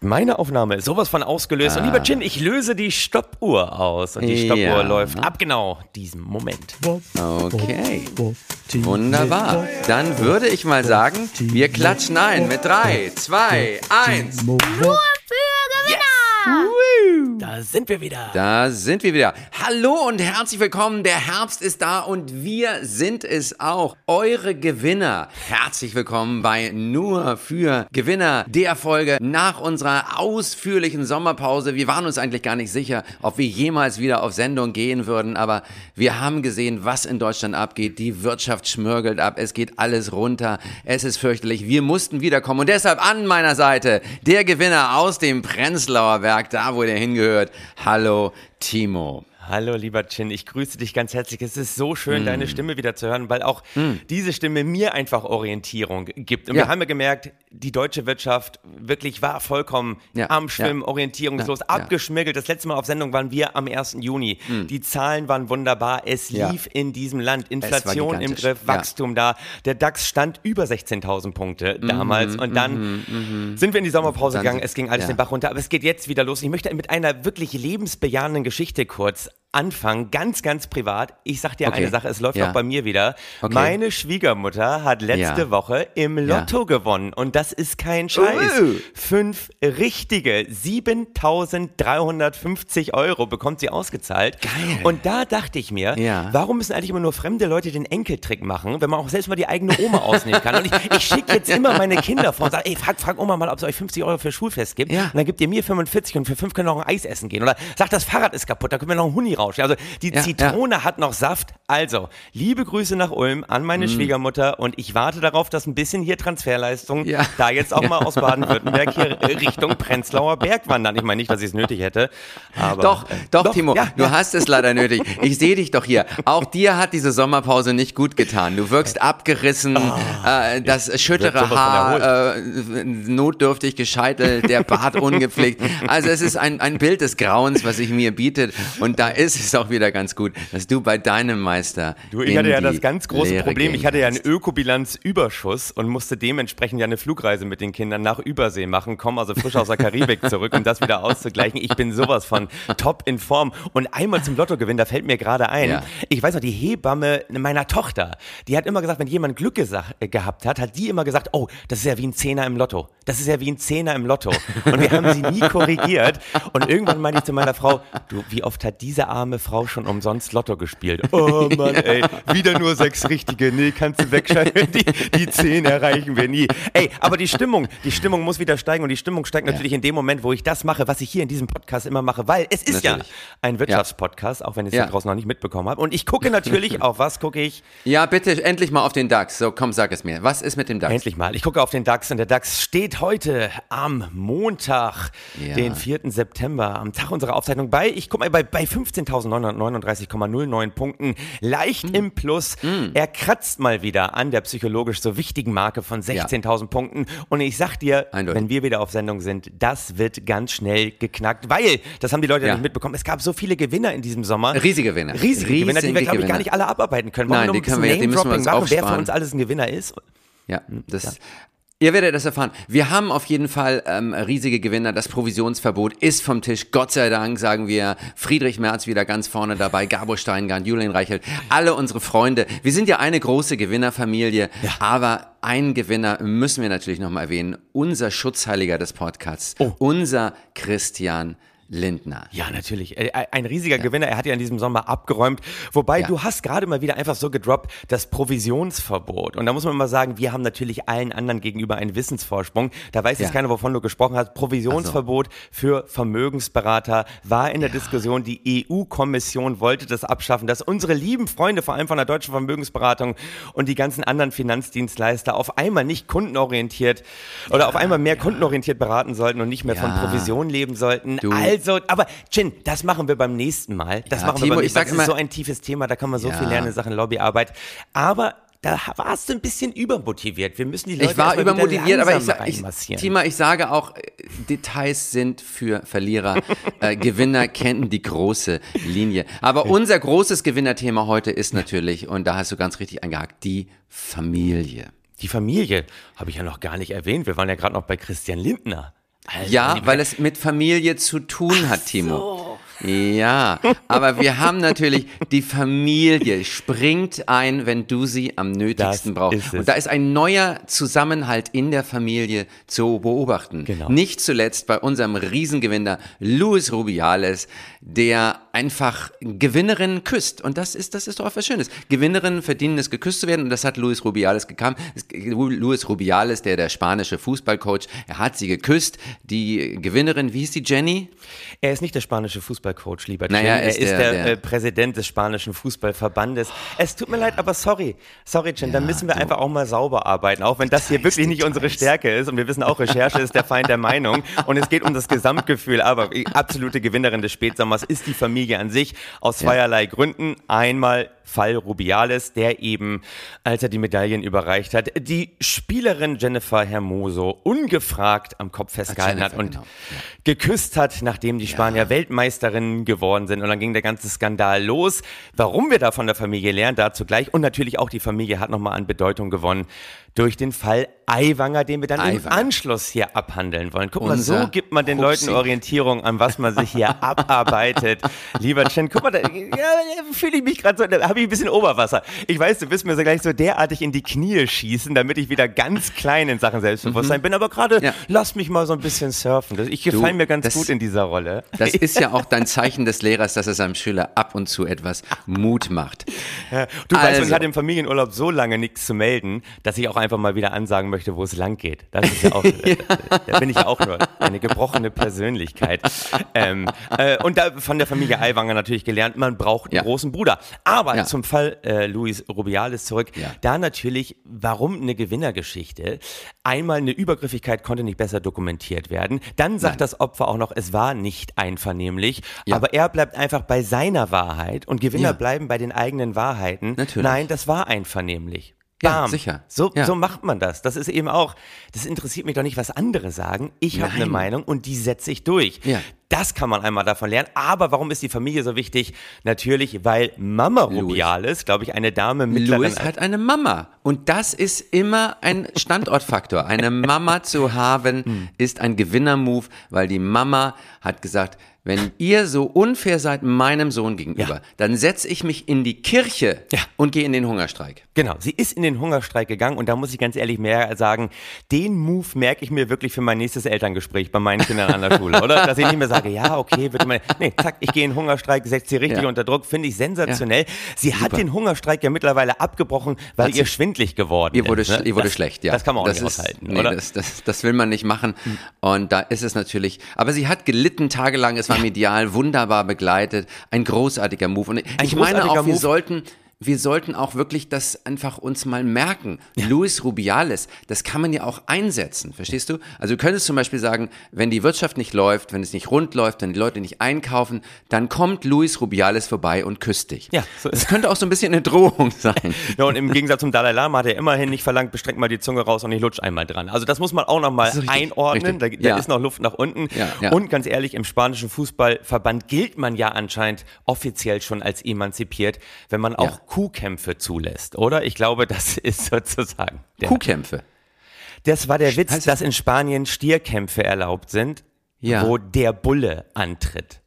Meine Aufnahme ist sowas von ausgelöst. Ah. Und lieber Chin, ich löse die Stoppuhr aus. Und die Ja. Stoppuhr läuft ab genau diesem Moment. Okay. Wunderbar. Dann würde ich mal sagen, wir klatschen ein mit 3, 2, 1. Nur für! Da sind wir wieder. Da sind wir wieder. Hallo und herzlich willkommen. Der Herbst ist da und wir sind es auch. Eure Gewinner. Herzlich willkommen bei Nur für Gewinner, der Folge nach unserer ausführlichen Sommerpause. Wir waren uns eigentlich gar nicht sicher, ob wir jemals wieder auf Sendung gehen würden, aber wir haben gesehen, was in Deutschland abgeht. Die Wirtschaft schmörgelt ab. Es geht alles runter. Es ist fürchterlich. Wir mussten wiederkommen und deshalb an meiner Seite der Gewinner aus dem Prenzlauer Berg, da wo der hingehört. Hallo, Timo. Hallo, lieber Chin, ich grüße dich ganz herzlich. Es ist so Mm. schön, deine Stimme wieder zu hören, weil auch diese Stimme mir einfach Orientierung gibt. Und Ja. wir haben ja gemerkt, die deutsche Wirtschaft wirklich war vollkommen Ja, am Schwimmen, ja. orientierungslos, abgeschmirgelt. Das letzte Mal auf Sendung waren wir am 1. Juni. Die Zahlen waren wunderbar. Es Mm. Lief in diesem Land. Inflation im. Griff. Wachstum da. Der DAX stand über 16.000 Punkte damals. Und dann sind wir in die Sommerpause gegangen. Es ging alles den Bach runter. Aber es geht jetzt wieder los. Ich möchte mit einer wirklich lebensbejahenden Geschichte kurz anfangen, ganz, ganz privat. Ich sag dir Okay. eine Sache, es läuft Ja. auch bei mir wieder. Okay. Meine Schwiegermutter hat letzte Ja. Woche im Lotto gewonnen und das ist kein Scheiß. Uh. Fünf richtige, 7.350 Euro bekommt sie ausgezahlt. Geil. Und da dachte ich mir, Ja. warum müssen eigentlich immer nur fremde Leute den Enkeltrick machen, wenn man auch selbst mal die eigene Oma ausnehmen kann? Und ich, ich schicke jetzt immer meine Kinder vor und sage, ey, frag, frag Oma mal, ob es euch 50 Euro für Schulfest gibt. Ja. Und dann gibt ihr mir 45 und für 5 können wir noch ein Eis essen gehen. Oder sagt, das Fahrrad ist kaputt, da können wir noch einen Huni rauschen. Also die Ja, Zitrone hat noch Saft. Also, liebe Grüße nach Ulm an meine Mhm. Schwiegermutter und ich warte darauf, dass ein bisschen hier Transferleistung Ja. da jetzt auch mal aus Baden-Württemberg hier Richtung Prenzlauer Berg wandern. Ich meine nicht, dass ich es nötig hätte, aber Doch, doch, Timo, ja, du ja. hast es leider nötig. Ich sehe dich doch hier. Auch dir hat diese Sommerpause nicht gut getan. Du wirkst abgerissen, äh, das schüttere Haar, äh, notdürftig gescheitelt, der Bart ungepflegt. Also es ist ein, ein Bild des Grauens, was sich mir bietet. Und da ist es auch wieder ganz gut, dass du bei deinem Meister. Du, ich hatte ja das ganz große Lehre Problem. Ich hatte ja einen. Ökobilanzüberschuss und musste dementsprechend ja eine Flugreise mit den Kindern nach Übersee machen, komme also frisch aus der Karibik zurück, um das wieder auszugleichen. Ich bin sowas von top in Form. Und einmal zum Lottogewinn, da fällt mir gerade ein, Ja. ich weiß noch, die Hebamme meiner Tochter, die hat immer gesagt, wenn jemand Glück äh, gehabt hat, hat die immer gesagt, oh, das ist ja wie ein Zehner im Lotto. Das ist ja wie ein Zehner im Lotto. Und wir haben sie nie korrigiert. Und irgendwann meinte ich zu meiner Frau, du, wie oft hat diese arme Frau schon umsonst Lotto gespielt? Oh Mann, ey, wieder nur sechs richtige. Nee, kannst du wegschalten. Die, die zehn erreichen wir nie. Ey, aber die Stimmung, die Stimmung muss wieder steigen und die Stimmung steigt natürlich in dem Moment, wo ich das mache, was ich hier in diesem Podcast immer mache, weil es ist Natürlich. ja ein Wirtschaftspodcast, auch wenn ich es Ja. draußen noch nicht mitbekommen habe. Und ich gucke natürlich auf was gucke ich? Ja, bitte endlich mal auf den DAX. So, komm, sag es mir. Was ist mit dem DAX? Endlich mal. Ich gucke auf den DAX und der DAX steht heute am Montag, Ja. den 4. September, am Tag unserer Aufzeichnung bei, ich gucke mal, bei, bei 15.939,09 Punkten, leicht Hm. im Plus. Er kratzt mal wieder an der psychologisch so wichtigen Marke von 16.000 Punkten. Und ich sag dir, Eindeutig. wenn wir wieder auf Sendung sind, das wird ganz schnell geknackt, weil, das haben die Leute Ja. nicht mitbekommen, es gab so viele Gewinner in diesem Sommer. Riesige Gewinner. Riesige, Gewinner, die wir, Riesige glaube ich, gar nicht alle abarbeiten können. Wollen Nein, wir die können wir die müssen wir uns machen, wer von aufsparen. uns alles ein Gewinner ist? Ja, das. Ihr werdet das erfahren. Wir haben auf jeden Fall ähm, riesige Gewinner. Das Provisionsverbot ist vom Tisch. Gott sei Dank, sagen wir. Friedrich Merz wieder ganz vorne dabei. Gabo Steingart, Julian Reichelt, alle unsere Freunde. Wir sind ja eine große Gewinnerfamilie. Aber einen Gewinner müssen wir natürlich nochmal erwähnen. Unser Schutzheiliger des Podcasts. Oh. Unser Christian Lindner. Ja, natürlich. Äh, Ein riesiger Gewinner. Er hat ja in diesem Sommer abgeräumt. Wobei, Ja. du hast gerade mal wieder einfach so gedroppt, das Provisionsverbot. Und da muss man mal sagen, wir haben natürlich allen anderen gegenüber einen Wissensvorsprung. Da weiß jetzt Ja. keiner, wovon du gesprochen hast. Provisionsverbot für Vermögensberater war in der Diskussion. Die EU-Kommission wollte das abschaffen, dass unsere lieben Freunde, vor allem von der deutschen Vermögensberatung und die ganzen anderen Finanzdienstleister auf einmal nicht kundenorientiert oder auf einmal mehr kundenorientiert beraten sollten und nicht mehr von Ja. Provision leben sollten. Du- Also, aber Chin, das machen wir beim nächsten Mal. Das Ja, machen wir Timo, beim ich nächsten Mal. sag Das ist so ein tiefes Thema, da kann man so Ja. viel lernen in Sachen Lobbyarbeit. Aber da warst du ein bisschen übermotiviert. Wir müssen die Leute Ich war übermotiviert, aber ich, langsam sa- ich. Tima, ich sage auch, äh, Details sind für Verlierer. äh, Gewinner kennen die große Linie. Aber unser großes Gewinnerthema heute ist natürlich, und da hast du ganz richtig eingehakt, die Familie. Die Familie habe ich ja noch gar nicht erwähnt. Wir waren ja gerade noch bei Christian Lindner. Also, ja, weil es mit Familie zu tun hat, Timo. Ja, aber wir haben natürlich, die Familie springt ein, wenn du sie am nötigsten Das brauchst. Und da ist ein neuer Zusammenhalt in der Familie zu beobachten. Genau. Nicht zuletzt bei unserem Riesengewinner Luis Rubiales, der einfach Gewinnerinnen küsst. Und das ist, das ist doch auch was Schönes. Gewinnerinnen verdienen es, geküsst zu werden. Und das hat Luis Rubiales gekannt. Luis Rubiales, der der spanische Fußballcoach, er hat sie geküsst. Die Gewinnerin, wie hieß die Jenny? Er ist nicht der spanische Fußballcoach, lieber. Naja, er ist ist der- der, der- äh, Präsident des spanischen Fußballverbandes. Es tut mir leid, aber sorry. Sorry, Jim, dann müssen wir einfach auch mal sauber arbeiten. Auch wenn das hier wirklich nicht unsere Stärke ist. Und wir wissen auch, Recherche ist der Feind der Meinung. Und es geht um das Gesamtgefühl. Aber absolute Gewinnerin des Spätsommers ist die Familie an sich. Aus zweierlei Gründen. Einmal Fall Rubiales, der eben, als er die Medaillen überreicht hat, die Spielerin Jennifer Hermoso ungefragt am Kopf festgehalten hat und genau. geküsst hat, nachdem die Spanier Weltmeisterinnen geworden sind. Und dann ging der ganze Skandal los. Warum wir da von der Familie lernen, dazu gleich. Und natürlich auch die Familie hat nochmal an Bedeutung gewonnen durch den Fall Aiwanger, den wir dann im Aiwanger. Anschluss hier abhandeln wollen. Guck mal, Unser so gibt man den Hupsi. Leuten Orientierung, an was man sich hier abarbeitet. Lieber Chen, guck mal, da ja, fühle ich mich gerade so, da habe ich ein bisschen Oberwasser. Ich weiß, du wirst mir so gleich so derartig in die Knie schießen, damit ich wieder ganz klein in Sachen Selbstbewusstsein bin. Aber gerade Mhm. Ja. lass mich mal so ein bisschen surfen. Ich gefalle mir ganz das- gut in dieser Rolle. Das ist ja auch dein Zeichen des Lehrers, dass er seinem Schüler ab und zu etwas Mut macht. Ja, Du weißt, und ich Also. hatte im Familienurlaub so lange nichts zu melden, dass ich auch einfach mal wieder ansagen möchte, wo es lang geht. Das ist ja auch, da bin ich ja auch nur eine gebrochene Persönlichkeit. Ähm, äh, und da von der Familie Aiwanger natürlich gelernt, man braucht einen Ja. großen Bruder. Aber Ja. Zum Fall äh, Luis Rubiales zurück. Ja. Da natürlich, warum eine Gewinnergeschichte? Einmal eine Übergriffigkeit konnte nicht besser dokumentiert werden. Dann sagt das Opfer auch noch, es war nicht einvernehmlich. Ja. Aber er bleibt einfach bei seiner Wahrheit und Gewinner Ja. bleiben bei den eigenen Wahrheiten. Natürlich. Nein, das war einvernehmlich. Ja, Bam. sicher. So, Ja. so macht man das. Das ist eben auch, das interessiert mich doch nicht, was andere sagen. Ich habe eine Nein. Meinung und die setze ich durch. Ja. Das kann man einmal davon lernen. Aber warum ist die Familie so wichtig? Natürlich, weil Mama Louis. Rubiales, glaube ich, eine Dame mittleren Louis hat eine Mama. Und das ist immer ein Standortfaktor. Eine Mama zu haben, ist ein Gewinnermove, weil die Mama hat gesagt, wenn ihr so unfair seid meinem Sohn gegenüber, Ja. dann setze ich mich in die Kirche Ja. und gehe in den Hungerstreik. Genau, sie ist in den Hungerstreik gegangen und da muss ich ganz ehrlich mehr sagen, den Move merke ich mir wirklich für mein nächstes Elterngespräch bei meinen Kindern an der Schule, oder? Dass ich nicht mehr sage, ja, okay, bitte mal, nee, zack, ich gehe in den Hungerstreik, setze sie richtig Ja. unter Druck, finde ich sensationell. Sie hat den Hungerstreik ja mittlerweile abgebrochen, weil ihr schwindlig geworden Ihr wurde, ist. ne? ihr wurde das, schlecht, ja. Das kann man auch das nicht ist, aushalten, nee, oder? Das, das, das will man nicht machen. Und da ist es natürlich, aber sie hat gelitten tagelang, es war medial wunderbar begleitet, ein großartiger Move. Und ich meine großartiger auch, wir sollten, wir sollten auch wirklich das einfach uns mal merken. Luis Rubiales, das kann man ja auch einsetzen, verstehst du? Also du könntest zum Beispiel sagen, wenn die Wirtschaft nicht läuft, wenn es nicht rund läuft, wenn die Leute nicht einkaufen, dann kommt Luis Rubiales vorbei und küsst dich. Ja, so das könnte auch so ein bisschen eine Drohung sein. Ja, und im Gegensatz zum Dalai Lama hat er immerhin nicht verlangt, bestreckt mal die Zunge raus und ich lutsch einmal dran. Also das muss man auch nochmal ist richtig, einordnen. Da, da Ja. ist noch Luft nach unten. Ja, ja. Und ganz ehrlich, im spanischen Fußballverband gilt man ja anscheinend offiziell schon als emanzipiert, wenn man auch Ja. Kuhkämpfe zulässt, oder? Ich glaube, das ist sozusagen. Der, Kuhkämpfe. das war der Witz, Heißt- dass in Spanien Stierkämpfe erlaubt sind, Ja. wo der Bulle antritt.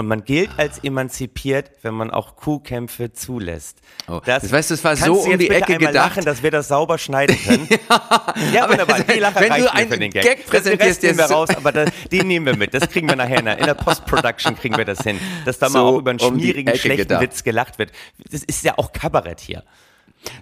Und man gilt als emanzipiert, wenn man auch Kuhkämpfe zulässt. Oh, das weißt du, es war so um die Ecke gedacht. lachen, dass wir das sauber schneiden können. ja, aber wunderbar. Die Lache wenn du einen Gag. Gag Das- präsentierst, den nehmen wir raus, aber das, den nehmen wir mit. Das kriegen wir nachher in der, in der Post-Production kriegen wir das hin. Dass da mal So auch über einen um schmierigen, schlechten gedacht. Witz gelacht wird. Das ist ja auch Kabarett hier.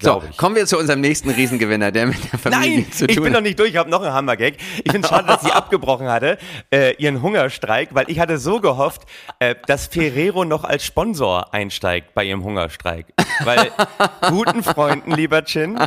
So, ich. kommen wir zu unserem nächsten Riesengewinner, der mit der Familie Nein, zu ich tun bin noch hat. nicht durch, ich habe noch einen Hammergag. Ich finde schade, dass sie abgebrochen hatte, äh, ihren Hungerstreik, weil ich hatte so gehofft, äh, dass Ferrero noch als Sponsor einsteigt bei ihrem Hungerstreik. Weil guten Freunden, lieber Chin,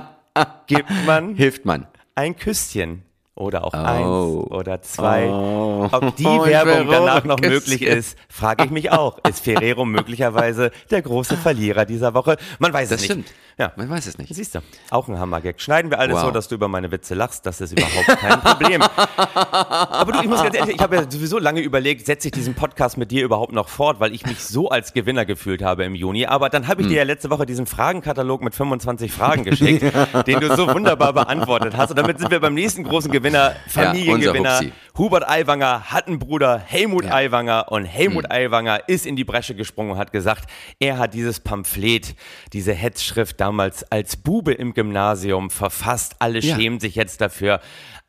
gibt man Hilft man. ein Küsschen. Oder auch Oh. eins oder zwei. Oh. Ob die Oh, Werbung danach noch möglich ist, frage ich mich auch. Ist Ferrero möglicherweise der große Verlierer dieser Woche? Man weiß Das es nicht. stimmt. Ja. Man weiß es nicht. Siehst du, auch ein Hammergag. Schneiden wir alles Wow. so, dass du über meine Witze lachst, das ist überhaupt kein Problem. Aber du, ich muss ganz ehrlich, ich habe ja sowieso lange überlegt, setze ich diesen Podcast mit dir überhaupt noch fort, weil ich mich so als Gewinner gefühlt habe im Juni. Aber dann habe ich dir ja letzte Woche diesen Fragenkatalog mit 25 Fragen geschickt, den du so wunderbar beantwortet hast. Und damit sind wir beim nächsten großen Gewinner. Gewinner, Familiengewinner. Hupsi. Hubert Aiwanger hat einen Bruder, Helmut Ja. Aiwanger. Und Helmut Mhm. Aiwanger ist in die Bresche gesprungen und hat gesagt, er hat dieses Pamphlet, diese Hetzschrift damals als Bube im Gymnasium verfasst. Alle Ja. schämen sich jetzt dafür.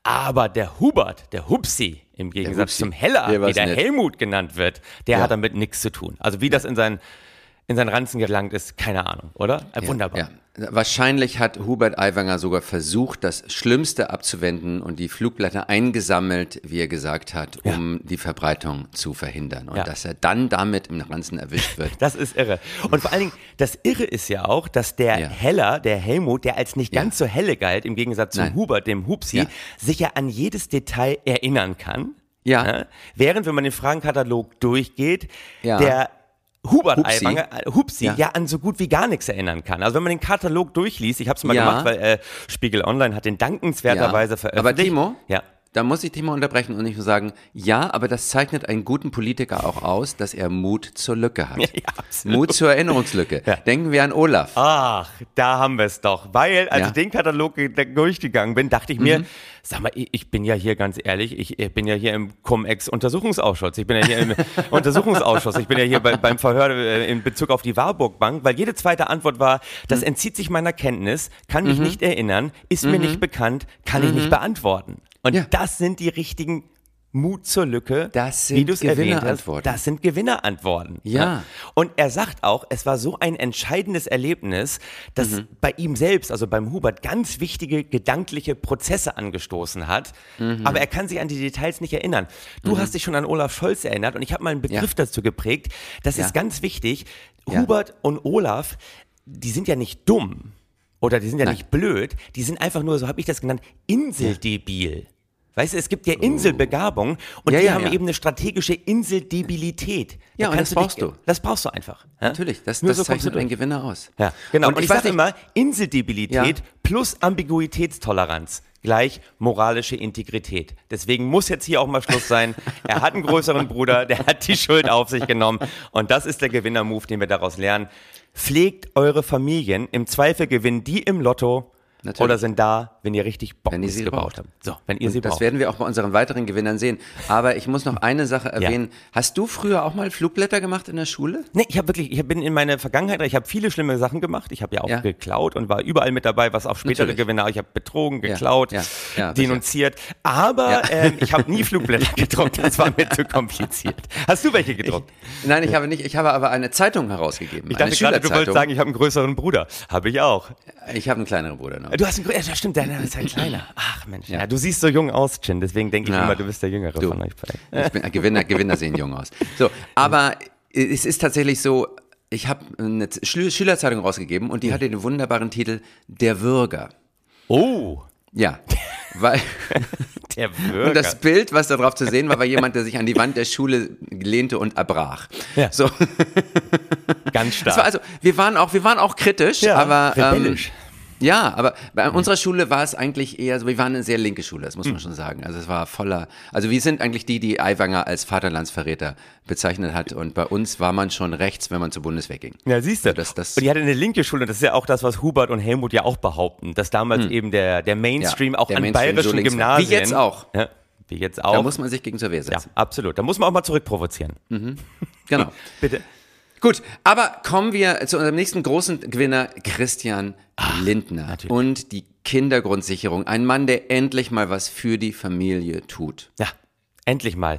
Aber der Hubert, der Hupsi, im Gegensatz Hupsi, zum Heller, der wie der nicht. Helmut genannt wird, der Ja. hat damit nichts zu tun. Also wie das in seinen, in seinen Ranzen gelangt ist, keine Ahnung, oder? Äh, Wunderbar. Ja. Wahrscheinlich hat Hubert Aiwanger sogar versucht, das Schlimmste abzuwenden und die Flugblätter eingesammelt, wie er gesagt hat, um die Verbreitung zu verhindern. Und Ja. dass er dann damit im Ranzen erwischt wird. Das ist irre. Und vor allen Dingen, das Irre ist ja auch, dass der Ja. Heller, der Helmut, der als nicht Ja. ganz so helle galt, im Gegensatz Nein. Hubert, dem Hupsi, Ja. sich ja an jedes Detail erinnern kann. Ja. Ne? Während, wenn man den Fragenkatalog durchgeht, Ja. der Hubert. Aiwanger, äh, Hupsi, Ja. ja. an so gut wie gar nichts erinnern kann. Also wenn man den Katalog durchliest, ich habe es mal Ja. gemacht, weil äh, Spiegel Online hat den dankenswerterweise Ja. veröffentlicht. Aber Timo? Ja. Da muss ich dich mal unterbrechen und nicht nur sagen, ja, aber das zeichnet einen guten Politiker auch aus, dass er Mut zur Lücke hat. absolut. Mut zur Erinnerungslücke. Ja. Denken wir an Olaf. Ach, da haben wir es doch. Weil, als Ja. ich den Katalog ge- durchgegangen bin, dachte ich mir, sag mal, ich bin ja hier ganz ehrlich, ich bin ja hier im Cum-Ex-Untersuchungsausschuss. Ich bin ja hier im Untersuchungsausschuss. Ich bin ja hier bei, beim Verhör äh, in Bezug auf die Warburg Bank, weil jede zweite Antwort war, das entzieht sich meiner Kenntnis, kann mich nicht erinnern, ist mir nicht bekannt, kann ich nicht beantworten. Und Ja. das sind die richtigen Mut zur Lücke, Das wie sind du es erwähnt hast. Gewinnerantworten. Das sind Gewinnerantworten. Ja. Und er sagt auch, es war so ein entscheidendes Erlebnis, das Mhm. bei ihm selbst, also beim Hubert, ganz wichtige gedankliche Prozesse angestoßen hat. Mhm. Aber er kann sich an die Details nicht erinnern. Du hast dich schon an Olaf Scholz erinnert und ich habe mal einen Begriff Ja. dazu geprägt. Das Ja. ist ganz wichtig. Ja. Hubert und Olaf, die sind ja nicht dumm oder die sind ja Nein. nicht blöd. Die sind einfach nur, so habe ich das genannt, inseldebil. Weißt du, es gibt ja Inselbegabung und Ja, die ja, haben ja. eben eine strategische Inseldebilität. Ja, Da und kannst das brauchst dich, du. Das brauchst du einfach. Ja? Natürlich, das, Nur das so du zeichnet einen durch. Gewinner aus. Ja, genau. Und, Und ich, weiß sage immer, Inseldebilität Ja. plus Ambiguitätstoleranz gleich moralische Integrität. Deswegen muss jetzt hier auch mal Schluss sein. Er hat einen größeren Bruder, der hat die Schuld auf sich genommen. Und das ist der Gewinner-Move, den wir daraus lernen. Pflegt eure Familien. Im Zweifel gewinnen die im Lotto Natürlich. oder sind da, wenn ihr richtig Bock Wenn ihr sie gebaut braucht. habt. So, wenn ihr Und sie das braucht. werden wir auch bei unseren weiteren Gewinnern sehen. Aber ich muss noch eine Sache erwähnen. Hast du früher auch mal Flugblätter gemacht in der Schule? Nee, ich habe wirklich, ich bin in meiner Vergangenheit, ich habe viele schlimme Sachen gemacht. Ich habe ja auch Ja. geklaut und war überall mit dabei, was auch spätere Natürlich. Gewinner. Ich habe betrogen, Ja, geklaut, ja, ja, denunziert. Aber Ja. ähm, ich habe nie Flugblätter gedruckt. Das war mir zu kompliziert. Hast du welche gedruckt? Nein, ich habe nicht. Ich habe aber eine Zeitung herausgegeben. Ich dachte gerade, du wolltest sagen, ich habe einen größeren Bruder. Habe ich auch. Ich habe einen kleineren Bruder noch. Du hast einen ja, stimmt, deiner ist halt kleiner. Ach Mensch, ja. Ja. du siehst so jung aus, Chin. Deswegen denke ich Ja. immer, du bist der Jüngere Du. von euch beiden. Ich bin ein Gewinner, Gewinner sehen jung aus. So, aber es ist tatsächlich so, ich habe eine Schü- Schülerzeitung rausgegeben und die hatte den wunderbaren Titel Der Würger. Oh, Ja, weil der und Bürger. das Bild, was da drauf zu sehen war, war jemand, der sich an die Wand der Schule lehnte und erbrach. Ja. So, Ganz stark. das war also, wir waren auch, wir waren auch kritisch, Ja, aber ähm, rebellisch. Ja, aber bei unserer Schule war es eigentlich eher so, wir waren eine sehr linke Schule, das muss man schon sagen. Also es war voller, also wir sind eigentlich die, die Aiwanger als Vaterlandsverräter bezeichnet hat und bei uns war man schon rechts, wenn man zur Bundeswehr ging. Ja, siehst du. Ja, das- das- und die hatte eine linke Schule, und das ist ja auch das, was Hubert und Helmut ja auch behaupten, dass damals eben der, der Mainstream Ja, auch der an Mainstream so bayerischen war. Gymnasien. Wie jetzt auch. Ja, wie jetzt Da auch. muss man sich gegen zur Wehr ja, setzen. absolut. Da muss man auch mal zurückprovozieren. Genau. Bitte. Gut, aber kommen wir zu unserem nächsten großen Gewinner, Christian Lindner und die Kindergrundsicherung. Ein Mann, der endlich mal was für die Familie tut. Ja. Endlich mal.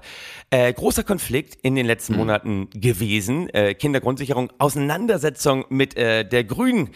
Äh, großer Konflikt in den letzten Monaten gewesen. Äh, Kindergrundsicherung, Auseinandersetzung mit äh, der grünen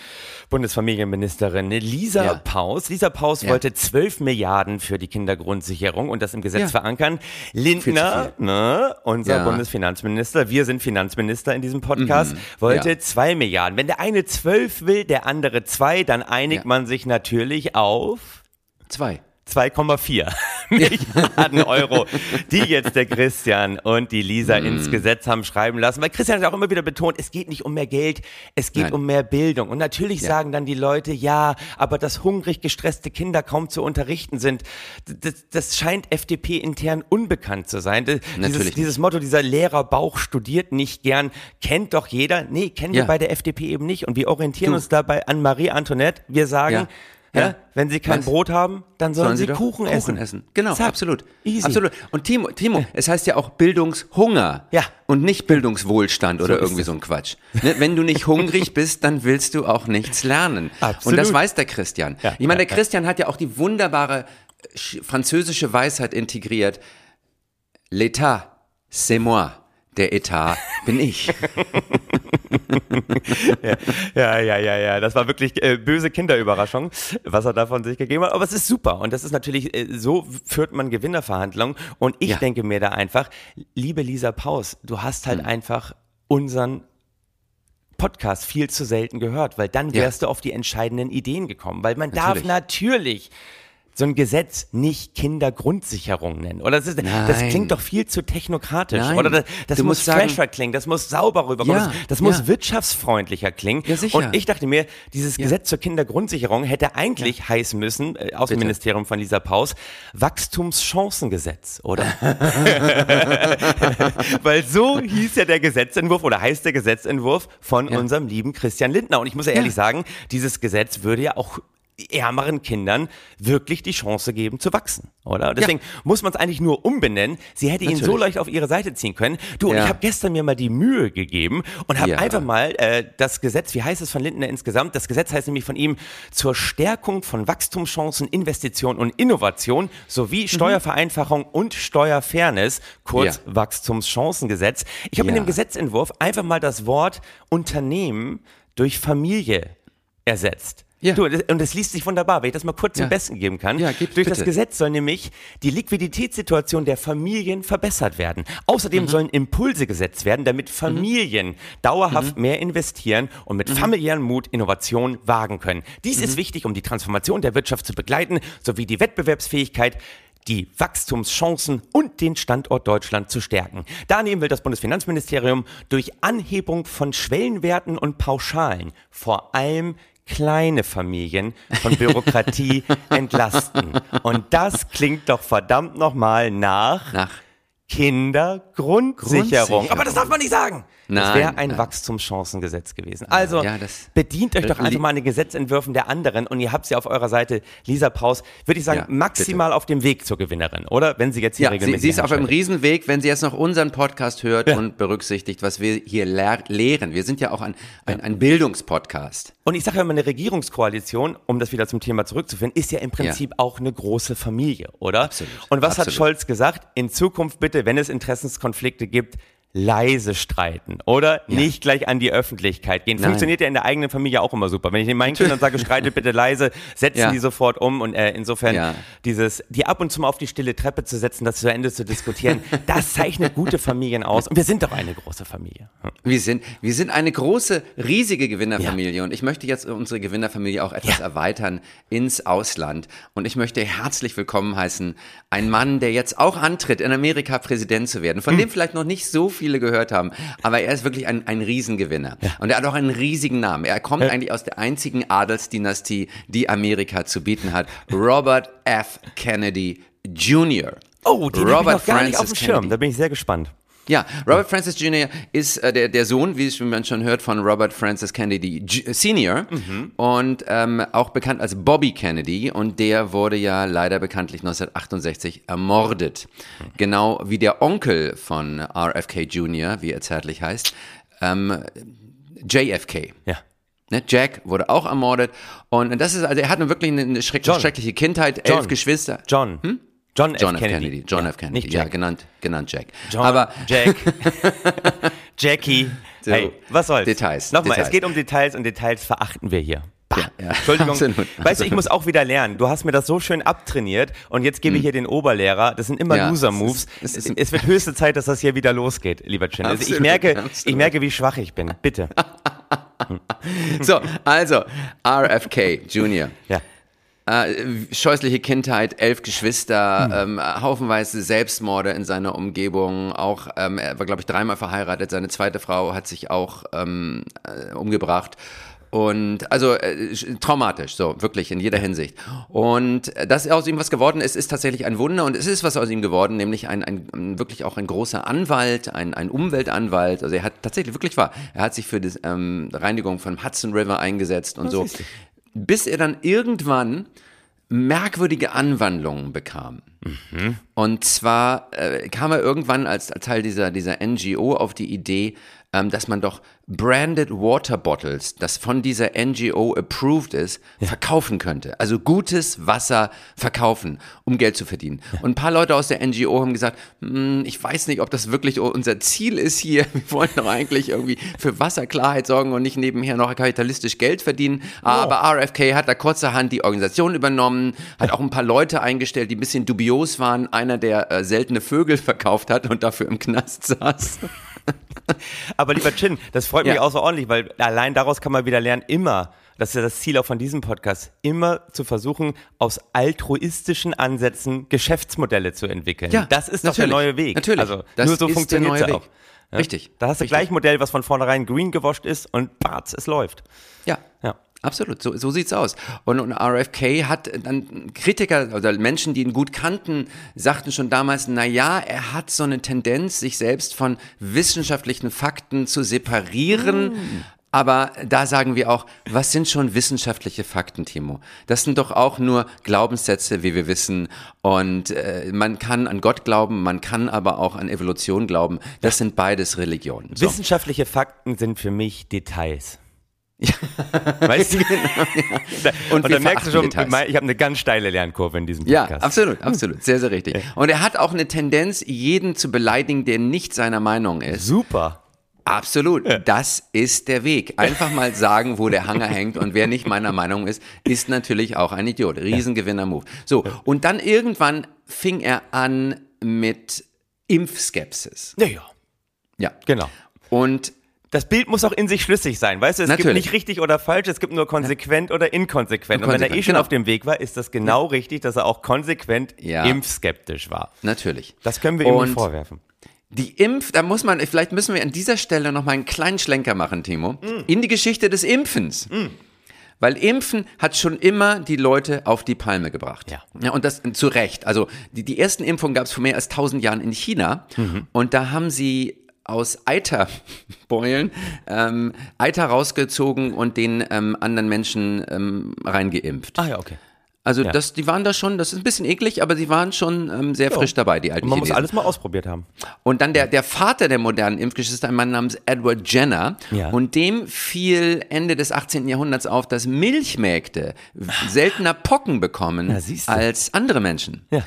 Bundesfamilienministerin Lisa Ja. Paus. Lisa Paus Ja. wollte 12 Milliarden für die Kindergrundsicherung und das im Gesetz Ja. verankern. Lindner, ne, unser. Bundesfinanzminister, wir sind Finanzminister in diesem Podcast, wollte Mhm. Ja. 2 Milliarden. Wenn der eine 12 will, der andere 2, dann einigt man sich natürlich auf Zwei. 2,4 Milliarden Euro, die jetzt der Christian und die Lisa Mm. ins Gesetz haben schreiben lassen. Weil Christian hat auch immer wieder betont, es geht nicht um mehr Geld, es geht Nein. um mehr Bildung. Und natürlich Ja. sagen dann die Leute, ja, aber dass hungrig gestresste Kinder kaum zu unterrichten sind, das, das scheint FDP intern unbekannt zu sein. Das- Natürlich Dieses, dieses Motto, dieser Lehrerbauch studiert nicht gern, kennt doch jeder. Nee, kennen Ja. wir bei der FDP eben nicht. Und wir orientieren Du. uns dabei an Marie Antoinette. Wir sagen, Ja. Ja? Wenn sie kein Was? Brot haben, dann sollen, sie, doch Kuchen, essen. Genau, Zack. absolut. Easy. Absolut. Und Timo, Timo, es heißt ja auch Bildungshunger. Ja. Und nicht Bildungswohlstand oder ist irgendwie so ein Quatsch. Ne? Wenn du nicht hungrig bist, dann willst du auch nichts lernen. Absolut. Und das weiß der Christian. Ja, ich meine, der Christian hat ja auch die wunderbare äh, sch- französische Weisheit integriert. L'État, c'est moi. Der Etat bin ich. Ja, ja, ja, ja. Das war wirklich äh, böse Kinderüberraschung, was er da von sich gegeben hat. Aber es ist super. Und das ist natürlich, äh, so führt man Gewinnerverhandlungen. Und ich Ja. denke mir da einfach, liebe Lisa Paus, du hast halt einfach unseren Podcast viel zu selten gehört, weil dann Ja. wärst du auf die entscheidenden Ideen gekommen. Weil man darf Natürlich. So ein Gesetz nicht Kindergrundsicherung nennen. Oder das, ist, das klingt doch viel zu technokratisch. Nein. Oder das, das muss fresher klingen, das muss sauber rüberkommen, Ja, das, das muss ja. wirtschaftsfreundlicher klingen. Ja, sicher. Und ich dachte mir, dieses Gesetz zur Kindergrundsicherung hätte eigentlich heißen müssen, äh, aus dem Bitte. Ministerium von Lisa Paus, Wachstumschancengesetz, oder? Weil so hieß ja der Gesetzentwurf oder heißt der Gesetzentwurf von unserem lieben Christian Lindner. Und ich muss ja ehrlich sagen, dieses Gesetz würde ja auch ärmeren Kindern wirklich die Chance geben zu wachsen, oder? Deswegen muss man es eigentlich nur umbenennen. Sie hätte ihn so Natürlich. leicht auf ihre Seite ziehen können. Du, und Ja. ich habe gestern mir mal die Mühe gegeben und habe Ja. einfach mal äh, das Gesetz, wie heißt es von Lindner insgesamt? Das Gesetz heißt nämlich von ihm zur Stärkung von Wachstumschancen, Investition und Innovation sowie Steuervereinfachung und Steuerfairness, kurz Ja. Wachstumschancengesetz. Ich habe in Ja. dem Gesetzentwurf einfach mal das Wort Unternehmen durch Familie ersetzt. Ja. Du, das- und das liest sich wunderbar, wenn ich das mal kurz Ja. zum Besten geben kann. Ja, Durch das bitte. Gesetz soll nämlich die Liquiditätssituation der Familien verbessert werden. Außerdem Mhm. sollen Impulse gesetzt werden, damit Familien dauerhaft Mhm. mehr investieren und mit familiärem Mut Innovation wagen können. Dies Mhm. ist wichtig, um die Transformation der Wirtschaft zu begleiten, sowie die Wettbewerbsfähigkeit die Wachstumschancen und den Standort Deutschland zu stärken. Daneben will das Bundesfinanzministerium durch Anhebung von Schwellenwerten und Pauschalen vor allem kleine Familien von Bürokratie entlasten. Und das klingt doch verdammt nochmal nach Nach Kindergrundsicherung. Grundsicherung. Aber das darf man nicht sagen. Das Nein, wäre ein nein. Wachstumschancengesetz gewesen. Also Ja, das- bedient euch doch Li- einfach mal an den Gesetzentwürfen der anderen und ihr habt sie auf eurer Seite. Lisa Paus, würde ich sagen, Ja, maximal auf dem Weg zur Gewinnerin, oder? Wenn sie jetzt hier Ja, sie, regelmäßig sie ist auf einem. Riesenweg, wenn sie jetzt noch unseren Podcast hört Ja. und berücksichtigt, was wir hier lehr lehren. Wir sind ja auch ein, ein, ein Bildungspodcast. Und ich sage ja immer, eine Regierungskoalition, um das wieder zum Thema zurückzuführen, ist ja im Prinzip auch eine große Familie, oder? Absolut, Und was hat absolut. Scholz gesagt? In Zukunft bitte, wenn es Interessenskonflikte gibt, leise streiten oder nicht gleich an die Öffentlichkeit gehen. Nein. Funktioniert ja in der eigenen Familie auch immer super. Wenn ich meinen Kindern sage, streitet bitte leise, setzen Ja. die sofort um und äh, insofern Ja. dieses, die ab und zu mal auf die stille Treppe zu setzen, das zu Ende zu diskutieren, das zeichnet gute Familien aus. Und wir sind doch eine große Familie. Wir sind, wir sind eine große, riesige Gewinnerfamilie und ich möchte jetzt unsere Gewinnerfamilie auch etwas Ja. erweitern ins Ausland und ich möchte herzlich willkommen heißen einen Mann, der jetzt auch antritt, in Amerika Präsident zu werden, von Hm. dem vielleicht noch nicht so viele gehört haben, aber er ist wirklich ein, ein Riesengewinner und er hat auch einen riesigen Namen. Er kommt eigentlich aus der einzigen Adelsdynastie, die Amerika zu bieten hat, Robert F. Kennedy Jr. Oh, den habe ich Robert noch gar nicht auf dem Francis Schirm. Kennedy. Da bin ich sehr gespannt. Ja, Robert Francis Jr. ist äh, der, der Sohn, wie man schon hört, von Robert Francis Kennedy J Senior und ähm, auch bekannt als Bobby Kennedy und der wurde ja leider bekanntlich 1968 ermordet. Genau wie der Onkel von RFK Jr., wie er zärtlich heißt, ähm, JFK. Ja. Ne, Jack wurde auch ermordet und das ist also er hat wirklich eine, schreck John. schreckliche Kindheit, elf John. Geschwister. John. John, John F. F. Kennedy. John F. Kennedy. Nicht Ja, genannt, genannt Jack. John, Aber Jack, Jackie. So, hey, was soll's? Details, Nochmal, Details. es geht um Details und Details verachten wir hier. Bah. Ja, ja. Entschuldigung. Absolut, Weißt du, ich muss auch wieder lernen. Du hast mir das so schön abtrainiert und jetzt gebe ich hier den Oberlehrer. Das sind immer Hm. Ja, Loser-Moves. es Es, es wird höchste Zeit, dass das hier wieder losgeht, lieber Chin. Also ich Absolut, merke, ich absolut. merke, wie schwach ich bin. Bitte. So, also RFK Jr. Ja. Äh, scheußliche Kindheit, elf Geschwister, ähm, haufenweise Selbstmorde in seiner Umgebung. Auch ähm, er war, glaube ich, dreimal verheiratet. Seine zweite Frau hat sich auch ähm, äh, umgebracht. Und also äh, sch- traumatisch, so wirklich in jeder Hinsicht. Und äh, dass aus ihm was geworden ist, ist tatsächlich ein Wunder. Und es ist was aus ihm geworden, nämlich ein, ein, wirklich auch ein großer Anwalt, ein, ein Umweltanwalt. Also er hat tatsächlich wirklich war, er hat sich für die ähm, Reinigung vom Hudson River eingesetzt und so. Bis er dann irgendwann merkwürdige Anwandlungen bekam. Und zwar äh, kam er irgendwann als, als Teil dieser, dieser NGO auf die Idee, ähm, dass man doch branded Water Bottles, das von dieser NGO approved ist, verkaufen könnte. Also gutes Wasser verkaufen, um Geld zu verdienen. Und ein paar Leute aus der NGO haben gesagt, "Hm, ich weiß nicht, ob das wirklich unser Ziel ist hier. Wir wollen doch eigentlich irgendwie für Wasserklarheit sorgen und nicht nebenher noch kapitalistisch Geld verdienen. Aber RFK hat da kurzerhand die Organisation übernommen, hat auch ein paar Leute eingestellt, die ein bisschen dubios waren. Einer, der äh, seltene Vögel verkauft hat und dafür im Knast saß. Aber lieber Chin, das freut mich Ja. außerordentlich, weil allein daraus kann man wieder lernen, immer, das ist ja das Ziel auch von diesem Podcast, immer zu versuchen, aus altruistischen Ansätzen Geschäftsmodelle zu entwickeln. Ja, das ist doch der neue Weg. Natürlich. Also Das nur so funktioniert es auch. Weg. Richtig. Da hast du Richtig. gleich ein Modell, was von vornherein green gewascht ist und batz, es läuft. Ja. Ja. Absolut, so, so sieht's aus. Und, und RFK hat dann Kritiker oder Menschen, die ihn gut kannten, sagten schon damals, na ja, er hat so eine Tendenz, sich selbst von wissenschaftlichen Fakten zu separieren. Aber da sagen wir auch, was sind schon wissenschaftliche Fakten, Timo? Das sind doch auch nur Glaubenssätze, wie wir wissen. Und äh, man kann an Gott glauben, man kann aber auch an Evolution glauben. Das sind beides Religionen. So. Wissenschaftliche Fakten sind für mich Details. weißt du? Und Und, wir dann merkst du schon, Details. ich habe eine ganz steile Lernkurve in diesem Ja, Podcast. absolut, absolut. Sehr, sehr richtig. Und er hat auch eine Tendenz, jeden zu beleidigen, der nicht seiner Meinung ist. Super. Absolut. Das ist der Weg. Einfach mal sagen, wo der Hanger hängt und wer nicht meiner Meinung ist, ist natürlich auch ein Idiot. Riesengewinner-Move. So. Und dann irgendwann fing er an mit Impfskepsis. Ja, ja. Ja. Genau. Und Das Bild muss auch in sich schlüssig sein, weißt du? Es gibt Natürlich. nicht richtig oder falsch, es gibt nur konsequent oder inkonsequent. Und wenn er eh schon genau. auf dem Weg war, ist das genau richtig, dass er auch konsequent Ja. impfskeptisch war. natürlich. Das können wir ihm Und nicht vorwerfen. Die Impf, da muss man, vielleicht müssen wir an dieser Stelle noch mal einen kleinen Schlenker machen, Timo, in die Geschichte des Impfens. Weil Impfen hat schon immer die Leute auf die Palme gebracht. Ja. ja und das zu Recht. Also die, die ersten Impfungen gab es vor mehr als 1000 Jahren in China. Und da haben sie aus Eiterbeulen ähm, Eiter rausgezogen und den ähm, anderen Menschen ähm, reingeimpft. Ah ja, okay. Also ja. das, die waren da schon, das ist ein bisschen eklig, aber sie waren schon ähm, sehr frisch dabei, die alten Und man muss Chinesen. alles mal ausprobiert haben. Und dann der, der Vater der modernen Impfgeschichte ein Mann namens Edward Jenner. Ja. Und dem fiel Ende des 18. Jahrhunderts auf, dass Milchmägde seltener Pocken bekommen Na, als andere Menschen. Ja.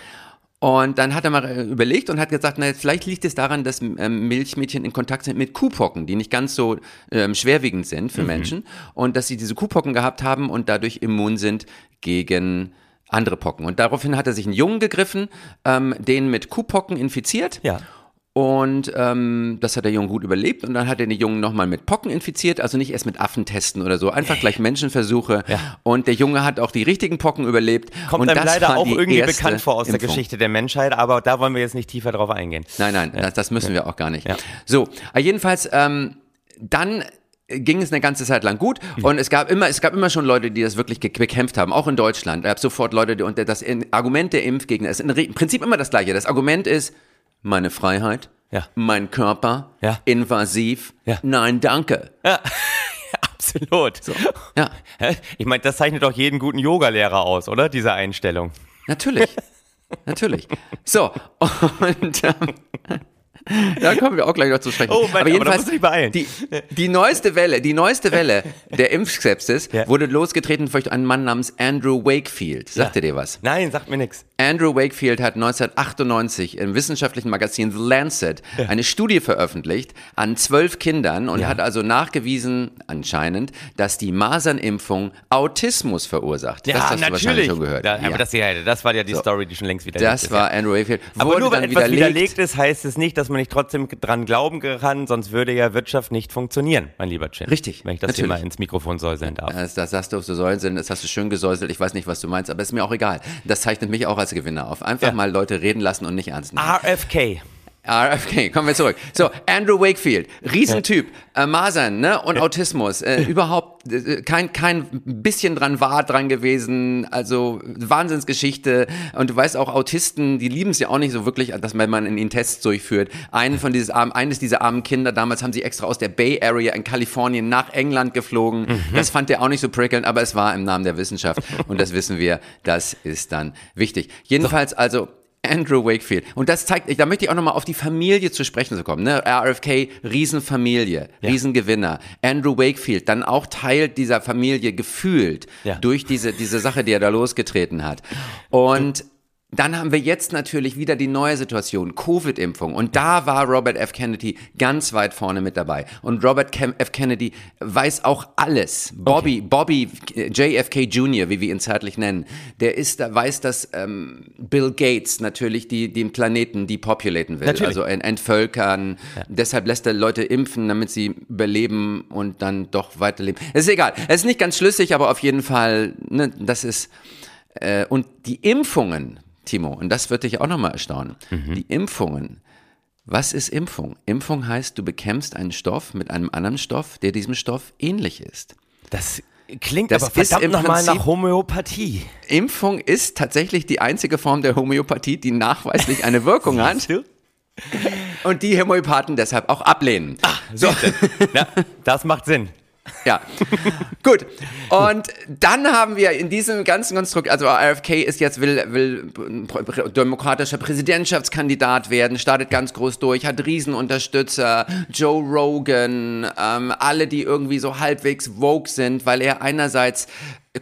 Und dann hat er mal äh, überlegt und hat gesagt, na, vielleicht liegt es daran, dass ähm, Milchmädchen in Kontakt sind mit Kuhpocken, die nicht ganz so ähm, schwerwiegend sind Mhm. für Menschen. Und dass sie diese Kuhpocken gehabt haben und dadurch immun sind gegen andere Pocken. Und daraufhin hat er sich einen Jungen gegriffen, ähm, den mit Kuhpocken infiziert. Ja. Und ähm, das hat der Junge gut überlebt. Und dann hat er den Jungen nochmal mit Pocken infiziert, also nicht erst mit Affen testen oder so, einfach gleich Menschenversuche. Und der Junge hat auch die richtigen Pocken überlebt. Kommt und einem leider auch irgendwie bekannt vor aus der Impfung. Geschichte der Menschheit, aber da wollen wir jetzt nicht tiefer drauf eingehen. Nein, nein, das, das müssen wir auch gar nicht. Ja. So, aber jedenfalls, ähm, dann ging es eine ganze Zeit lang gut und es gab immer es gab immer schon Leute, die das wirklich ge- bekämpft haben, auch in Deutschland. Es gab sofort Leute, die und das Argument der Impfgegner ist im Prinzip immer das gleiche. Das Argument ist meine Freiheit, Ja. mein Körper, Ja. invasiv, Ja. nein, danke. Absolut. Ja, Hä? Ich meine, das zeichnet doch jeden guten Yogalehrer aus, oder? Diese Einstellung. natürlich. natürlich. So, und ähm, da kommen wir auch gleich noch zu sprechen. Oh, Mann, aber da musst du dich beeilen. Die, die neueste Welle, die neueste Welle der Impfskepsis Ja. wurde losgetreten durch einen Mann namens Andrew Wakefield. Sagt Ja. ihr dir was? Nein, sagt mir nichts. Andrew Wakefield hat 1998 im wissenschaftlichen Magazin The Lancet eine Studie veröffentlicht an zwölf Kindern und Ja. hat also nachgewiesen, anscheinend, dass die Masernimpfung Autismus verursacht. das hast du wahrscheinlich schon gehört. Da, Ja. Aber das, ja, das war ja die Story, die schon längst widerlegt das ist. war ja. Andrew Wakefield. Aber Wurde nur weil dann etwas widerlegt. widerlegt ist, heißt es nicht, dass man nicht trotzdem dran glauben kann, sonst würde ja Wirtschaft nicht funktionieren, mein lieber Chin. Richtig, Wenn ich das hier natürlich. mal ins Mikrofon säuseln darf. Das, das hast du so Säulen sind, das hast du schön gesäuselt. Ich weiß nicht, was du meinst, aber ist mir auch egal. Das zeichnet mich auch als Gewinner auf. Einfach Ja. mal Leute reden lassen und nicht ernst nehmen. RFK. RFK, kommen wir zurück. So, Andrew Wakefield, Riesentyp, äh, Masern ne? und Autismus. Äh, überhaupt äh, kein, kein bisschen dran war dran gewesen. Also Wahnsinnsgeschichte. Und du weißt auch, Autisten, die lieben es ja auch nicht so wirklich, dass man man in ihnen Tests durchführt. Einen von dieses armen, eines dieser armen Kinder, damals haben sie extra aus der Bay Area in Kalifornien nach England geflogen. Das fand er auch nicht so prickelnd, aber es war im Namen der Wissenschaft. Und das wissen wir, das ist dann wichtig. Jedenfalls also Andrew Wakefield. Und das zeigt, da möchte ich auch nochmal auf die Familie zu sprechen zu kommen. Ne? RFK, Riesenfamilie, Riesengewinner. Andrew Wakefield, dann auch Teil dieser Familie gefühlt Ja. durch diese, diese Sache, die er da losgetreten hat. Und dann haben wir jetzt natürlich wieder die neue Situation, Covid-Impfung. Und da war Robert F. Kennedy ganz weit vorne mit dabei. Und Robert F. Kennedy weiß auch alles. Bobby, Bobby äh, JFK Jr., wie wir ihn zärtlich nennen, der ist, da weiß, dass ähm, Bill Gates natürlich die, den Planeten depopulaten will. Natürlich. Also ent- entvölkern. Deshalb lässt er Leute impfen, damit sie überleben und dann doch weiterleben. Es ist egal. Es ist nicht ganz schlüssig, aber auf jeden Fall, ne, das ist, äh, und die Impfungen, Timo, und das wird dich auch nochmal erstaunen. Die Impfungen. Was ist Impfung? Impfung heißt, du bekämpfst einen Stoff mit einem anderen Stoff, der diesem Stoff ähnlich ist. Das klingt Das aber ist verdammt im nochmal Prinzip- nach Homöopathie. Impfung ist tatsächlich die einzige Form der Homöopathie, die nachweislich eine Wirkung hat du? und die Homöopathen deshalb auch ablehnen. So. ja, das macht Sinn. Ja, gut. Und dann haben wir in diesem ganzen Konstrukt, also RFK ist jetzt, will, will demokratischer Präsidentschaftskandidat werden, startet ganz groß durch, hat Riesenunterstützer, Joe Rogan, ähm, alle, die irgendwie so halbwegs woke sind, weil er einerseits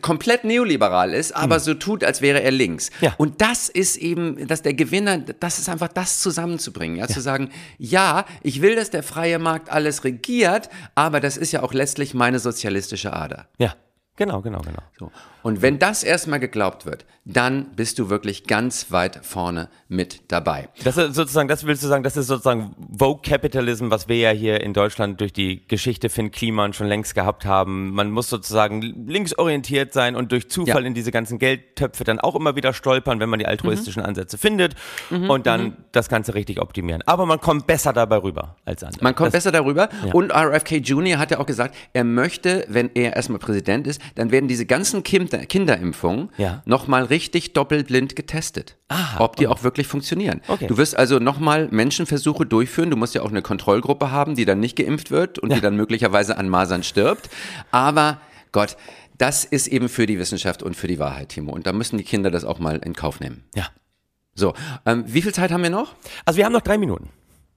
komplett neoliberal ist, aber so tut, als wäre er links. Ja. Und das ist eben, dass der Gewinner, das ist einfach das zusammenzubringen, ja, zu sagen, ja, ich will, dass der freie Markt alles regiert, aber das ist ja auch letztlich meine sozialistische Ader. Ja, genau, genau, genau. So. Und wenn das erstmal geglaubt wird, dann bist du wirklich ganz weit vorne mit dabei. Das ist sozusagen, das willst du sagen, das ist sozusagen Vogue Capitalism, was wir ja hier in Deutschland durch die Geschichte Finn Kliman schon längst gehabt haben. Man muss sozusagen linksorientiert sein und durch Zufall Ja. in diese ganzen Geldtöpfe dann auch immer wieder stolpern, wenn man die altruistischen Ansätze findet und dann das Ganze richtig optimieren. Aber man kommt besser dabei rüber als andere. Man kommt das, besser darüber. Und RFK Jr. hat ja auch gesagt, er möchte, wenn er erstmal Präsident ist, dann werden diese ganzen Kinder, Kinderimpfungen Ja. nochmal richtig doppelblind getestet. Aha, ob die auch wirklich funktionieren. Okay. Du wirst also nochmal Menschenversuche durchführen. Du musst ja auch eine Kontrollgruppe haben, die dann nicht geimpft wird und die dann möglicherweise an Masern stirbt. Aber Gott, das ist eben für die Wissenschaft und für die Wahrheit, Timo. Und da müssen die Kinder das auch mal in Kauf nehmen. Ja. So, ähm, wie viel Zeit haben wir noch? Also wir haben noch drei Minuten.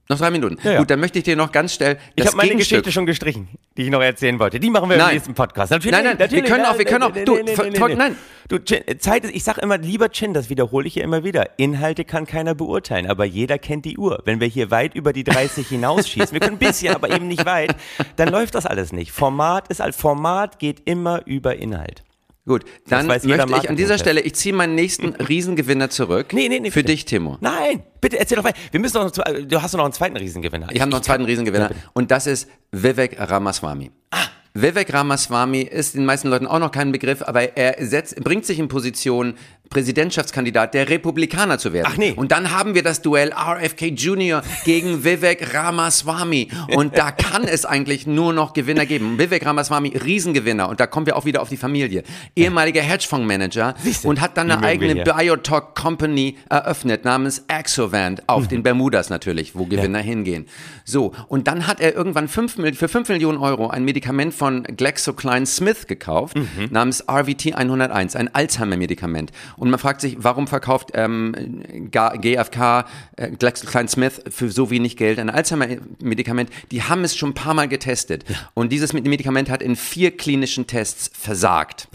Noch drei Minuten. Ja, ja. Gut, dann möchte ich dir noch ganz schnell Ich habe meine Gegenstück Geschichte schon gestrichen, die ich noch erzählen wollte. Die machen wir Nein. im nächsten Podcast. Natürlich, Nein, nein, wir natürlich. können auch- wir können auch- Nein, du, nein, nein, nein, nein. nein. Du, Chin, Zeit ist, ich sag immer, lieber Chin, das wiederhole ich hier immer wieder. Inhalte kann keiner beurteilen, aber jeder kennt die Uhr. Wenn wir hier weit über die 30 hinausschießen, wir können ein bisschen, aber eben nicht weit, dann läuft das alles nicht. Format ist als Format geht immer über Inhalt. Gut, dann möchte ich an dieser. Stelle, ich ziehe meinen nächsten Riesengewinner zurück. Nee, nee, nee, Für bitte. dich, Timo. Nein, bitte erzähl doch weiter. Wir müssen noch, du hast doch noch einen zweiten Riesengewinner. Ich habe noch einen zweiten Riesengewinner und das ist Vivek Ramaswamy. Ah. Vivek Ramaswamy ist den meisten Leuten auch noch kein Begriff, aber er setzt, bringt sich in Position, Präsidentschaftskandidat der Republikaner zu werden. Ach nee. Und dann haben wir das Duell RFK Jr. gegen Vivek Ramaswamy. Und da kann es eigentlich nur noch Gewinner geben. Vivek Ramaswamy, Riesengewinner. Und da kommen wir auch wieder auf die Familie. Ehemaliger Hedgefondsmanager und hat dann eine eigene. Biotalk Company eröffnet namens Axovant auf den Bermudas natürlich, wo Gewinner hingehen. So, und dann hat er irgendwann fünf, für 5 Millionen Euro ein Medikament von GlaxoSmithKline gekauft, namens RVT 101, ein Alzheimer-Medikament. Und man fragt sich, warum verkauft ähm, GfK, äh, GlaxoSmithKline für so wenig Geld ein Alzheimer-Medikament? Die haben es schon ein paar Mal getestet. Und dieses Medikament hat in vier klinischen Tests versagt.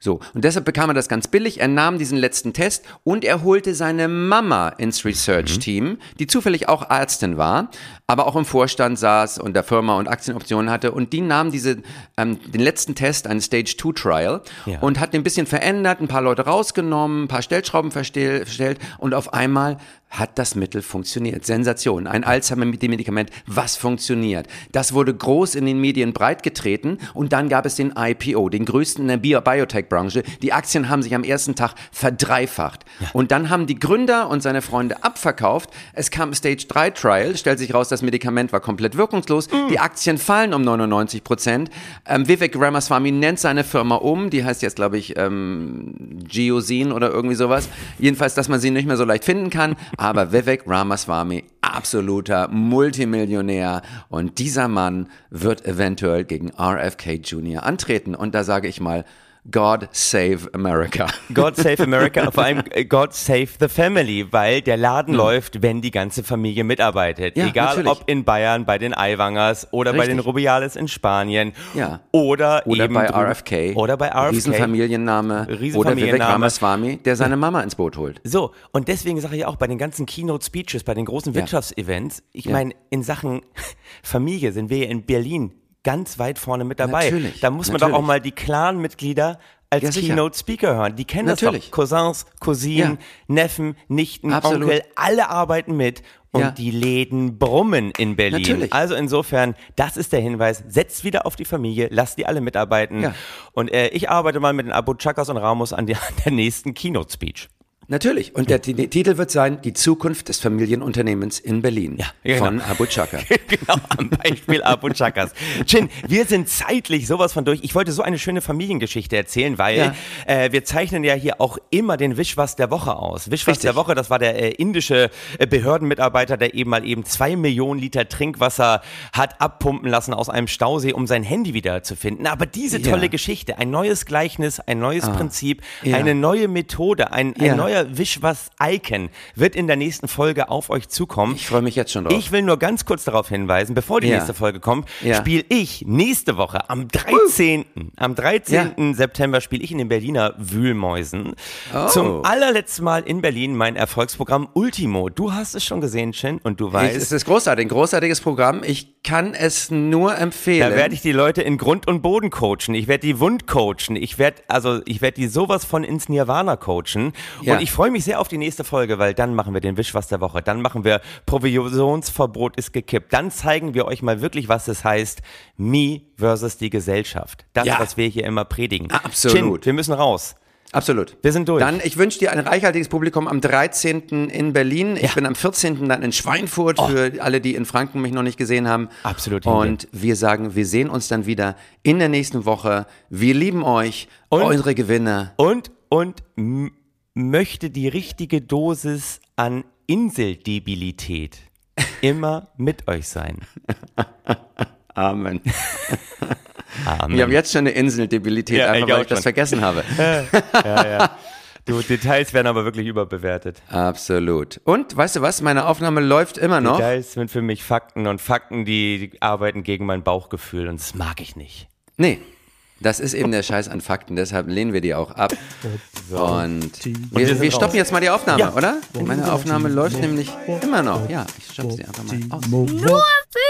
So, und deshalb bekam er das ganz billig. Er nahm diesen letzten Test und er holte seine Mama ins Research-Team, die zufällig auch Ärztin war, aber auch im Vorstand saß und der Firma und Aktienoptionen hatte. Und die nahm diese, ähm, den letzten Test, einen Stage-2-Trial, Ja. und hat den ein bisschen verändert, ein paar Leute rausgenommen, ein paar Stellschrauben verstell- verstellt und auf einmal hat das Mittel funktioniert. Sensation. Ein Alzheimer-Medikament, was funktioniert. Das wurde groß in den Medien breitgetreten und dann gab es den IPO, den größten in der Bio Biotech-Branche. Die Aktien haben sich am ersten Tag verdreifacht. Ja. Und dann haben die Gründer und seine Freunde abverkauft. Es kam Stage 3 Trial, stellt sich raus, das Medikament war komplett wirkungslos. Mm. Die Aktien fallen um 99 Prozent. Ähm, Vivek Ramaswamy nennt seine Firma um, die heißt jetzt, glaube ich, ähm, Geosin oder irgendwie sowas. Jedenfalls, dass man sie nicht mehr so leicht finden kann. Aber Vivek Ramaswamy, absoluter Multimillionär. Und dieser Mann wird eventuell gegen RFK Jr. antreten. Und da sage ich mal, God Save America. God Save America, vor allem äh, God Save the Family, weil der Laden mhm. läuft, wenn die ganze Familie mitarbeitet. Ja, Egal natürlich. ob in Bayern bei den Aiwangers oder Richtig. bei den Rubiales in Spanien ja. oder, oder eben bei RFK. Oder bei RFK. Riesenfamilienname. Riesenfamilienname. Oder Vivek Ramaswamy, der seine Mama ins Boot holt. So, und deswegen sage ich auch bei den ganzen Keynote-Speeches, bei den großen Wirtschaftsevents, ich ja. meine, in Sachen Familie sind wir in Berlin ganz weit vorne mit dabei. Natürlich, da muss man natürlich. doch auch mal die Clan-Mitglieder als ja, Keynote-Speaker hören. Die kennen natürlich. das doch. Cousins, Cousinen, ja. Neffen, Nichten, Absolut. Onkel, alle arbeiten mit. Und ja. die Läden brummen in Berlin. Natürlich. Also insofern, das ist der Hinweis. Setzt wieder auf die Familie, lasst die alle mitarbeiten. Und äh, ich arbeite mal mit den Abu Chakas und Ramos an, der, an der nächsten Keynote-Speech. Natürlich. Und der, Titel wird sein, die Zukunft des Familienunternehmens in Berlin. Ja, genau. Von Abu Chaka. genau, am Beispiel Abu Chakas. Chin, wir sind zeitlich sowas von durch. Ich wollte so eine schöne Familiengeschichte erzählen, weil ja. äh, wir zeichnen ja hier auch immer den Wischwas der Woche aus. Wischwas Richtig. der Woche, das war der äh, indische äh, Behördenmitarbeiter, der eben mal eben zwei Millionen Liter Trinkwasser hat abpumpen lassen aus einem Stausee, um sein Handy wieder zu finden. Aber diese tolle ja. Geschichte, ein neues Gleichnis, ein neues ah. Prinzip, eine neue Methode, ein, ein neuer euer Wischwas-Icon wird in der nächsten Folge auf euch zukommen. Ich freue mich jetzt schon drauf. Ich will nur ganz kurz darauf hinweisen, bevor die ja. nächste Folge kommt, ja. spiele ich nächste Woche am 13. Uh. Am 13. Ja. September spiele ich in den Berliner Wühlmäusen. Oh. Zum allerletzten Mal in Berlin mein Erfolgsprogramm Ultimo. Du hast es schon gesehen, Chin, und du weißt. es ist großartig, ein großartiges Programm. Ich kann es nur empfehlen. Da werde ich die Leute in Grund und Boden coachen. Ich werde die Wund coachen. Ich werde, also ich werde die sowas von ins Nirvana coachen. Und ich freue mich sehr auf die nächste Folge, weil dann machen wir den Wischwas der Woche. Dann machen wir Provisionsverbot ist gekippt. Dann zeigen wir euch mal wirklich, was es heißt, me versus die Gesellschaft. Das, ja. was wir hier immer predigen. Absolut. Chin, wir müssen raus. Absolut. Wir sind durch. Dann, ich wünsche dir ein reichhaltiges Publikum am 13. in Berlin. Ich ja. bin am 14. dann in Schweinfurt oh. für alle, die in Franken mich noch nicht gesehen haben. Absolut. Und wir sagen, wir sehen uns dann wieder in der nächsten Woche. Wir lieben euch, und, eure Gewinner. Und, und, möchte die richtige Dosis an Inseldebilität immer mit euch sein. Amen. Amen. Wir haben jetzt schon eine Inseldebilität, ja, einfach weil ich das vergessen habe. ja, ja. Du, Details werden aber wirklich überbewertet. Absolut. Und weißt du was? Meine Aufnahme läuft immer noch. Details sind für mich Fakten und Fakten, die arbeiten gegen mein Bauchgefühl und das mag ich nicht. Nee, das ist eben der Scheiß an Fakten, deshalb lehnen wir die auch ab. Und wir, wir stoppen jetzt mal die Aufnahme, ja. oder? Meine Aufnahme läuft nämlich immer noch. Ja, ich stoppe sie einfach mal aus. Nur für